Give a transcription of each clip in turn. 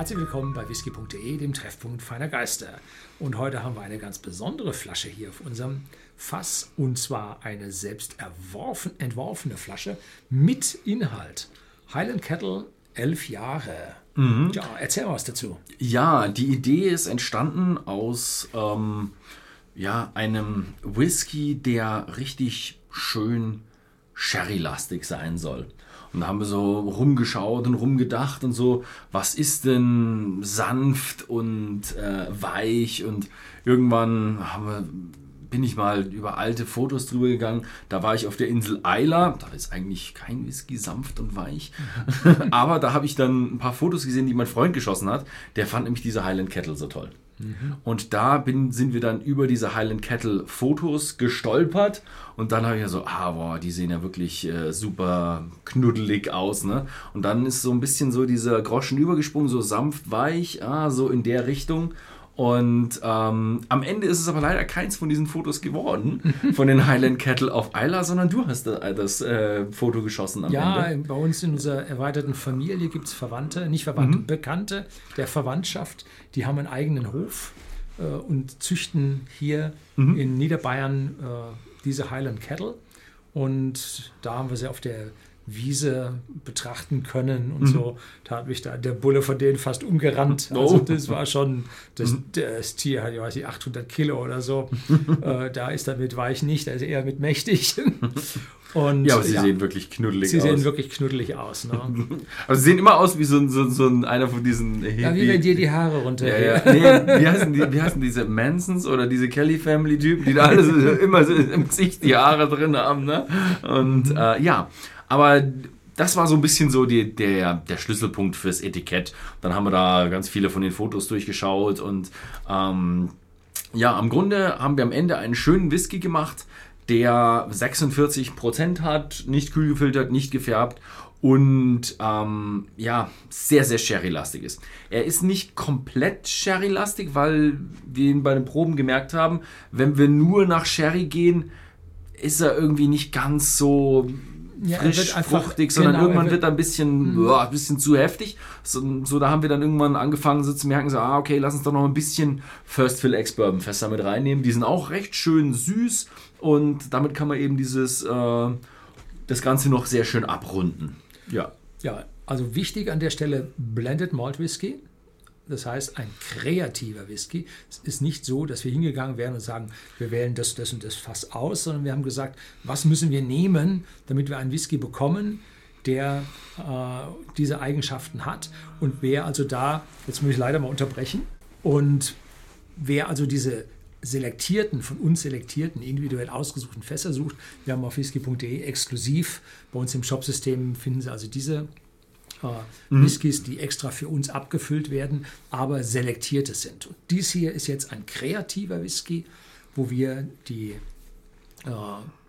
Herzlich willkommen bei whisky.de, dem Treffpunkt feiner Geister. Und heute haben wir eine ganz besondere Flasche hier auf unserem Fass und zwar eine selbst entworfene Flasche mit Inhalt. Highland Kettle, elf Jahre. Mhm. Ja, erzähl mal was dazu. Ja, die Idee ist entstanden aus ähm, ja, einem Whisky, der richtig schön Sherry-lastig sein soll. Und da haben wir so rumgeschaut und rumgedacht und so, was ist denn sanft und äh, weich? Und irgendwann wir, bin ich mal über alte Fotos drüber gegangen. Da war ich auf der Insel Isla. Da ist eigentlich kein Whisky sanft und weich. Aber da habe ich dann ein paar Fotos gesehen, die mein Freund geschossen hat. Der fand nämlich diese Highland Kettle so toll. Mhm. Und da bin, sind wir dann über diese Highland Kettle Fotos gestolpert und dann habe ich ja so, ah, boah, die sehen ja wirklich äh, super knuddelig aus, ne? Und dann ist so ein bisschen so dieser Groschen übergesprungen, so sanft weich, ah, so in der Richtung. Und ähm, am Ende ist es aber leider keins von diesen Fotos geworden, von den Highland Cattle auf Isla, sondern du hast das, das äh, Foto geschossen am ja, Ende. Ja, bei uns in unserer erweiterten Familie gibt es Verwandte, nicht Verwandte, mhm. Bekannte der Verwandtschaft, die haben einen eigenen Hof äh, und züchten hier mhm. in Niederbayern äh, diese Highland Cattle. Und da haben wir sie auf der Wiese betrachten können und mhm. so. Da hat mich da der Bulle von denen fast umgerannt. Also das war schon, das, mhm. das Tier hat, ich weiß nicht, 800 Kilo oder so. äh, da ist damit war ich nicht, also eher mit mächtig. Und, ja, aber sie ja, sehen wirklich knuddelig sie aus. Sie sehen wirklich knuddelig aus. Ne? also sie sehen immer aus wie so, so, so ein, einer von diesen... Ja, wie wenn dir die Haare runter... Ja, ja. Nee, wie, heißen die, wie heißen diese Mansons oder diese Kelly-Family-Typen, die da alle so, immer so im Gesicht die Haare drin haben. Ne? Und äh, ja, aber das war so ein bisschen so die, der, der Schlüsselpunkt fürs Etikett. Dann haben wir da ganz viele von den Fotos durchgeschaut und ähm, ja, am Grunde haben wir am Ende einen schönen Whisky gemacht, der 46% hat, nicht kühl gefiltert, nicht gefärbt und ähm, ja, sehr, sehr Sherry-lastig ist. Er ist nicht komplett Sherry-lastig, weil wir ihn bei den Proben gemerkt haben, wenn wir nur nach Sherry gehen, ist er irgendwie nicht ganz so ja, frisch, fruchtig, sondern genau, irgendwann wird er ein bisschen, mhm. boah, ein bisschen zu heftig. So, so, da haben wir dann irgendwann angefangen so zu merken, so, ah, okay, lass uns doch noch ein bisschen First Fill Ex Bourbon Fässer mit reinnehmen. Die sind auch recht schön süß und damit kann man eben dieses, äh, das Ganze noch sehr schön abrunden. Ja. Ja, also wichtig an der Stelle Blended Malt Whisky. Das heißt, ein kreativer Whisky. Es ist nicht so, dass wir hingegangen wären und sagen, wir wählen das, das und das Fass aus, sondern wir haben gesagt, was müssen wir nehmen, damit wir einen Whisky bekommen, der äh, diese Eigenschaften hat. Und wer also da, jetzt muss ich leider mal unterbrechen, und wer also diese selektierten, von uns selektierten, individuell ausgesuchten Fässer sucht, wir haben auf whisky.de exklusiv bei uns im Shopsystem finden Sie also diese äh, mhm. Whiskys, die extra für uns abgefüllt werden, aber selektierte sind. Und dies hier ist jetzt ein kreativer Whisky, wo wir die äh,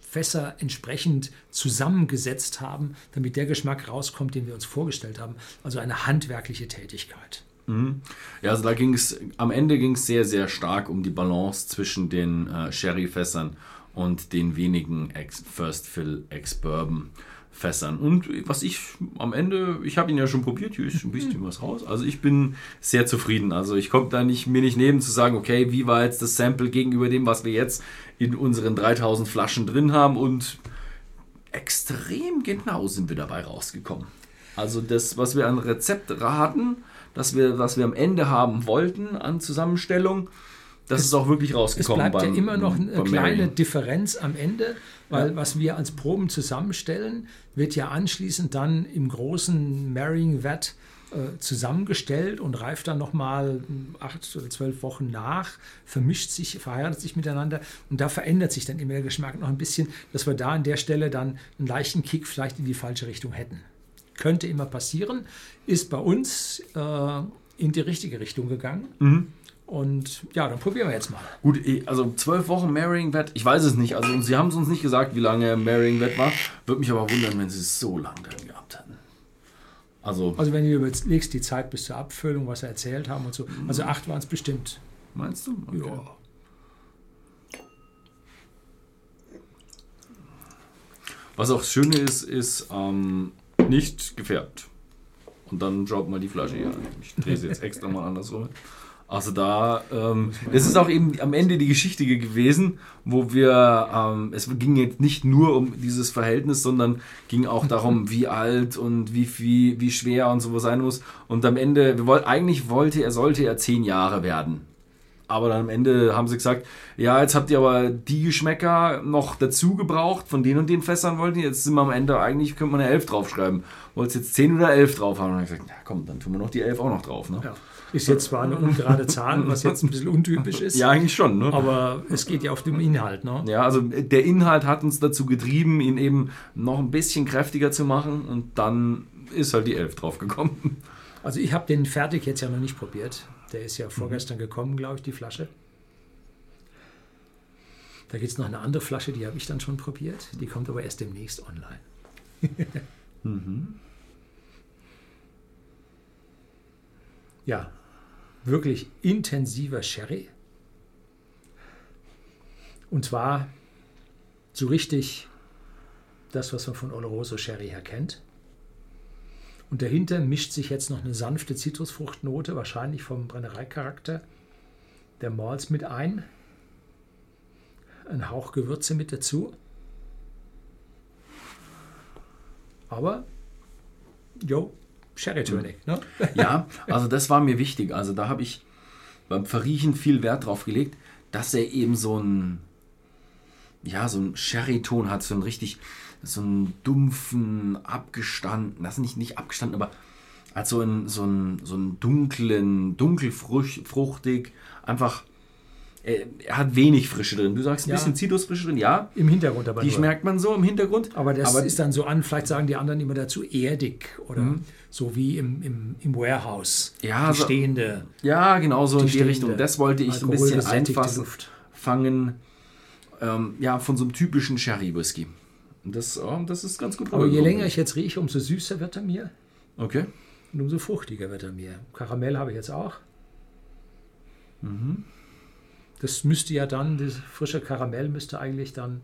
Fässer entsprechend zusammengesetzt haben, damit der Geschmack rauskommt, den wir uns vorgestellt haben. Also eine handwerkliche Tätigkeit. Mhm. Ja, also da ging es, am Ende ging es sehr, sehr stark um die Balance zwischen den äh, Sherry-Fässern und den wenigen Ex First Fill Ex-Bourbon. Fässern. Und was ich am Ende, ich habe ihn ja schon probiert, hier ist ein bisschen mhm. was raus. Also ich bin sehr zufrieden. Also ich komme da nicht, mir nicht neben zu sagen, okay, wie war jetzt das Sample gegenüber dem, was wir jetzt in unseren 3000 Flaschen drin haben und extrem genau sind wir dabei rausgekommen. Also das, was wir an Rezept hatten, dass wir, was wir am Ende haben wollten an Zusammenstellung, das es, ist auch wirklich rausgekommen. Es bleibt beim, ja immer noch eine kleine Mary. Differenz am Ende, weil ja. was wir als Proben zusammenstellen, wird ja anschließend dann im großen Marrying-Vat äh, zusammengestellt und reift dann nochmal acht oder zwölf Wochen nach, vermischt sich, verheiratet sich miteinander und da verändert sich dann immer der Geschmack noch ein bisschen, dass wir da an der Stelle dann einen leichten Kick vielleicht in die falsche Richtung hätten. Könnte immer passieren, ist bei uns äh, in die richtige Richtung gegangen. Mhm. Und ja, dann probieren wir jetzt mal. Gut, also zwölf Wochen Marrying Wet, ich weiß es nicht. Also sie haben es uns nicht gesagt, wie lange Marrying Wet war. Würde mich aber wundern, wenn sie es so lange drin gehabt hätten. Also, also wenn du überlegst, die Zeit bis zur Abfüllung, was sie erzählt haben und so. Also acht waren es bestimmt. Meinst du? Okay. Ja. Was auch schön ist, ist ähm, nicht gefärbt. Und dann schaut mal die Flasche hier an. Ich drehe sie jetzt extra mal andersrum. Also da, ähm, das ist auch eben am Ende die Geschichte gewesen, wo wir, ähm, es ging jetzt nicht nur um dieses Verhältnis, sondern ging auch darum, wie alt und wie, wie, wie schwer und sowas sein muss. Und am Ende, wir wollten, eigentlich wollte er, sollte er zehn Jahre werden. Aber dann am Ende haben sie gesagt, ja, jetzt habt ihr aber die Geschmäcker noch dazu gebraucht, von den und den Fässern wollten Jetzt sind wir am Ende, eigentlich könnte man eine 11 draufschreiben. Wollt jetzt 10 oder 11 drauf haben? Und dann gesagt, ja komm, dann tun wir noch die 11 auch noch drauf. Ne? Ja. Ist jetzt zwar eine ungerade Zahl, was jetzt ein bisschen untypisch ist. Ja, eigentlich schon. Ne? Aber es geht ja auf den Inhalt. Ne? Ja, also der Inhalt hat uns dazu getrieben, ihn eben noch ein bisschen kräftiger zu machen. Und dann ist halt die 11 draufgekommen. Also ich habe den fertig jetzt ja noch nicht probiert. Der ist ja vorgestern gekommen, glaube ich, die Flasche. Da gibt es noch eine andere Flasche, die habe ich dann schon probiert. Die kommt aber erst demnächst online. mhm. Ja, wirklich intensiver Sherry. Und zwar so richtig das, was man von Oloroso Sherry her kennt. Und dahinter mischt sich jetzt noch eine sanfte Zitrusfruchtnote, wahrscheinlich vom Brennereicharakter der Malls mit ein. Ein Hauch Gewürze mit dazu. Aber, jo, Sherry Tonic. Ne? Ja, also das war mir wichtig. Also da habe ich beim Verriechen viel Wert drauf gelegt, dass er eben so ein, ja, so ein Sherry-Ton hat, so ein richtig so einen dumpfen, abgestanden, das nicht, nicht abgestanden, aber hat so einen, so einen, so einen dunklen, dunkelfruchtig, einfach, er, er, hat wenig Frische drin. Du sagst ein ja. bisschen Zitrusfrische drin, ja. Im Hintergrund aber Die nur. schmeckt man so im Hintergrund. Aber das aber ist dann so an, vielleicht sagen die anderen immer dazu erdig oder mhm. so wie im, im, im Warehouse. Ja, die stehende. Ja, genau so in die Richtung. Das wollte ich ein bisschen einfassen, fangen. Ähm, ja, von so einem typischen Sherry-Whisky. Das, oh, das ist ganz gut. Aber je länger ich jetzt rieche, umso süßer wird er mir. Okay. Und umso fruchtiger wird er mir. Karamell habe ich jetzt auch. Mhm. Das müsste ja dann, das frische Karamell müsste eigentlich dann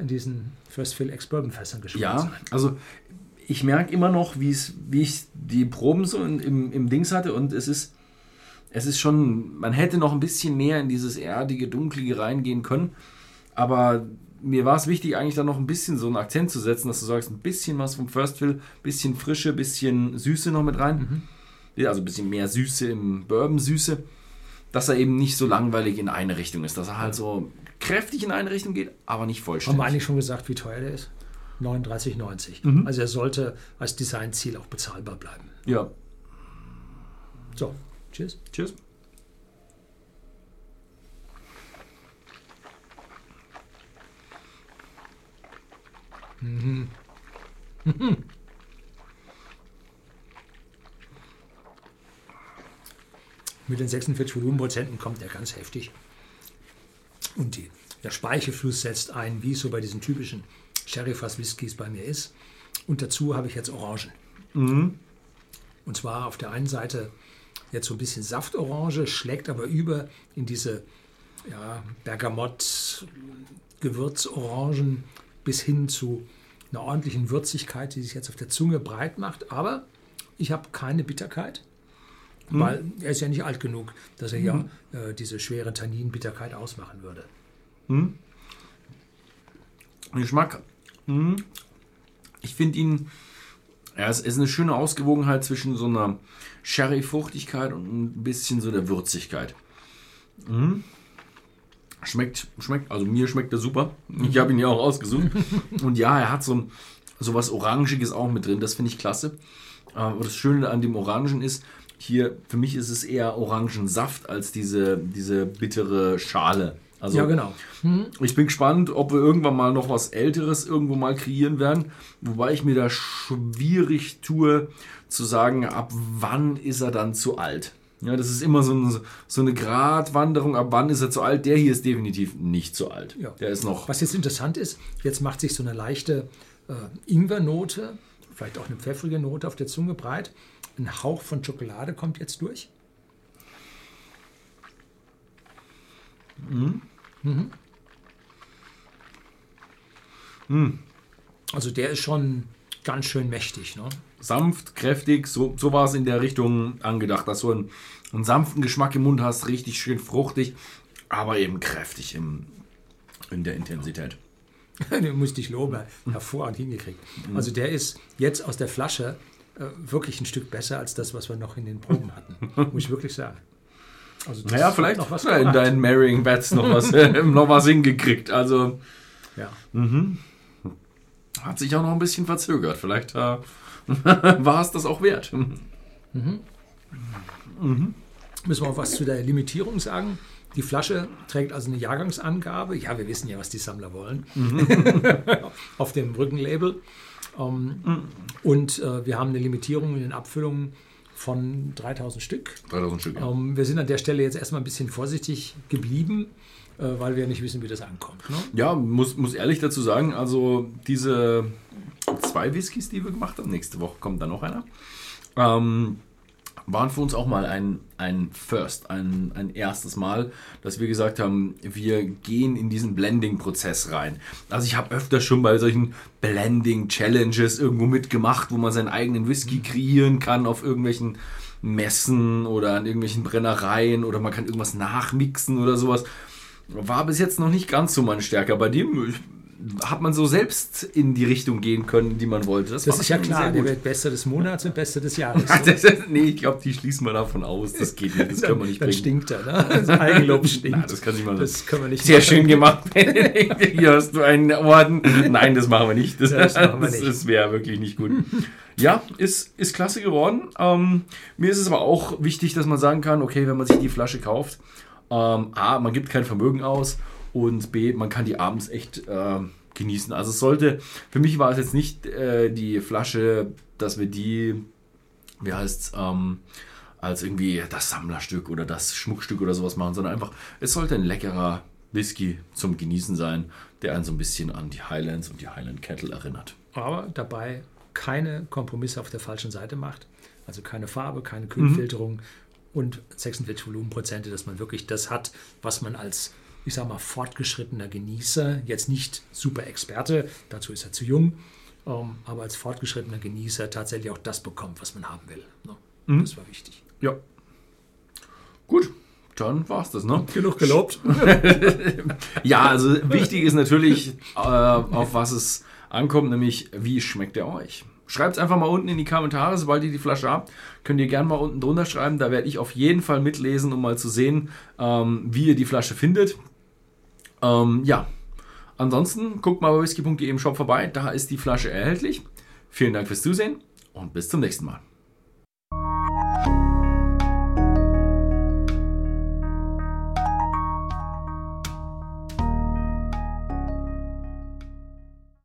in diesen First Fill Ex Bourbon Fässern geschmeckt ja, sein. Ja, also ich merke immer noch, wie ich die Proben so im, im Dings hatte und es ist, es ist schon, man hätte noch ein bisschen mehr in dieses erdige, dunklige reingehen können, aber mir war es wichtig, eigentlich da noch ein bisschen so einen Akzent zu setzen, dass du sagst, ein bisschen was vom First Fill, bisschen Frische, bisschen Süße noch mit rein. Mhm. Also ein bisschen mehr Süße im Bourbon-Süße. Dass er eben nicht so langweilig in eine Richtung ist. Dass er halt so kräftig in eine Richtung geht, aber nicht vollständig. Haben wir eigentlich schon gesagt, wie teuer der ist? 39,90. Mhm. Also er sollte als Designziel auch bezahlbar bleiben. Ja. So, tschüss. Tschüss. Mhm. Mit den 46 Volumenprozenten kommt er ganz heftig. Und die, der Speichelfluss setzt ein, wie es so bei diesen typischen Sherry-Fass Whiskys bei mir ist. Und dazu habe ich jetzt Orangen. Mhm. Und zwar auf der einen Seite jetzt so ein bisschen Saftorange, schlägt aber über in diese ja, Bergamott-Gewürzorangen bis hin zu einer ordentlichen Würzigkeit, die sich jetzt auf der Zunge breit macht. Aber ich habe keine Bitterkeit, mhm. weil er ist ja nicht alt genug, dass er ja mhm. äh, diese schwere Tanninbitterkeit ausmachen würde. Mhm. Geschmack. Mhm. Ich finde ihn, ja, es ist eine schöne Ausgewogenheit zwischen so einer Sherry-Fruchtigkeit und ein bisschen so der Würzigkeit. Mhm. Schmeckt, schmeckt, also mir schmeckt er super. Ich habe ihn ja auch ausgesucht. Und ja, er hat so, so was Orangiges auch mit drin. Das finde ich klasse. Aber das Schöne an dem Orangen ist, hier, für mich ist es eher Orangensaft als diese, diese bittere Schale. Also, ja, genau. Mhm. Ich bin gespannt, ob wir irgendwann mal noch was Älteres irgendwo mal kreieren werden. Wobei ich mir da schwierig tue, zu sagen, ab wann ist er dann zu alt. Ja, das ist immer so, ein, so eine Gratwanderung. Ab wann ist er zu alt? Der hier ist definitiv nicht zu alt. Ja. Der ist noch. Was jetzt interessant ist, jetzt macht sich so eine leichte äh, Ingwernote, vielleicht auch eine pfeffrige Note auf der Zunge breit. Ein Hauch von Schokolade kommt jetzt durch. Mhm. Mhm. Mhm. Also der ist schon ganz schön mächtig. Ne? Sanft, kräftig, so, so war es in der Richtung angedacht, dass du einen, einen sanften Geschmack im Mund hast, richtig schön fruchtig, aber eben kräftig im, in der Intensität. Den musste ich loben, hervorragend hingekriegt. Also der ist jetzt aus der Flasche äh, wirklich ein Stück besser als das, was wir noch in den Proben hatten. Muss ich wirklich sagen. Also naja, vielleicht noch was in deinen Marrying Bats noch was, äh, noch was hingekriegt. Also ja. Mhm. Hat sich auch noch ein bisschen verzögert. Vielleicht äh, war es das auch wert. Mhm. Mhm. Müssen wir auch was zu der Limitierung sagen? Die Flasche trägt also eine Jahrgangsangabe. Ja, wir wissen ja, was die Sammler wollen. Mhm. Auf dem Rückenlabel. Ähm, mhm. Und äh, wir haben eine Limitierung in den Abfüllungen von 3000 Stück. 3000 Stück. Ja. Ähm, wir sind an der Stelle jetzt erstmal ein bisschen vorsichtig geblieben, weil wir nicht wissen, wie das ankommt. Ne? Ja, muss, muss ehrlich dazu sagen, also diese zwei Whiskys, die wir gemacht haben, nächste Woche kommt dann noch einer. Ähm, waren für uns auch mal ein, ein First, ein, ein erstes Mal, dass wir gesagt haben, wir gehen in diesen Blending-Prozess rein. Also ich habe öfter schon bei solchen Blending-Challenges irgendwo mitgemacht, wo man seinen eigenen Whisky kreieren kann auf irgendwelchen Messen oder an irgendwelchen Brennereien oder man kann irgendwas nachmixen oder sowas. War bis jetzt noch nicht ganz so mein Stärker. Bei dem hat man so selbst in die Richtung gehen können, die man wollte. Das, das ist ja klar, der wird Bester des Monats und Bester des Jahres. So. nee, ich glaube, die schließen wir davon aus. Das geht nicht, das können wir nicht Dann bringen. stinkt er, ne? Das Eigenlob stinkt. Na, das kann nicht mal das können wir nicht Sehr machen. schön gemacht. Hier hast du einen Orden. Nein, das machen wir nicht. Das, ja, das, das, das wäre wirklich nicht gut. Ja, ist, ist klasse geworden. Ähm, mir ist es aber auch wichtig, dass man sagen kann, okay, wenn man sich die Flasche kauft, ähm, A, man gibt kein Vermögen aus und B, man kann die abends echt äh, genießen. Also es sollte, für mich war es jetzt nicht äh, die Flasche, dass wir die, wie heißt es, ähm, als irgendwie das Sammlerstück oder das Schmuckstück oder sowas machen, sondern einfach, es sollte ein leckerer Whisky zum Genießen sein, der einen so ein bisschen an die Highlands und die Highland Kettle erinnert. Aber dabei keine Kompromisse auf der falschen Seite macht. Also keine Farbe, keine Kühlfilterung mhm. Und 46 Volumenprozente, dass man wirklich das hat, was man als ich sage mal, fortgeschrittener Genießer, jetzt nicht super Experte, dazu ist er zu jung, ähm, aber als fortgeschrittener Genießer tatsächlich auch das bekommt, was man haben will. Ne? Mhm. Das war wichtig. Ja. Gut, dann war es das, ne? Genug gelobt. ja, also wichtig ist natürlich, äh, auf was es ankommt, nämlich wie schmeckt er euch? Schreibt es einfach mal unten in die Kommentare, sobald ihr die Flasche habt. Könnt ihr gerne mal unten drunter schreiben. Da werde ich auf jeden Fall mitlesen, um mal zu sehen, ähm, wie ihr die Flasche findet. Ähm, ja, ansonsten guckt mal bei whisky.de im Shop vorbei, da ist die Flasche erhältlich. Vielen Dank fürs Zusehen und bis zum nächsten Mal.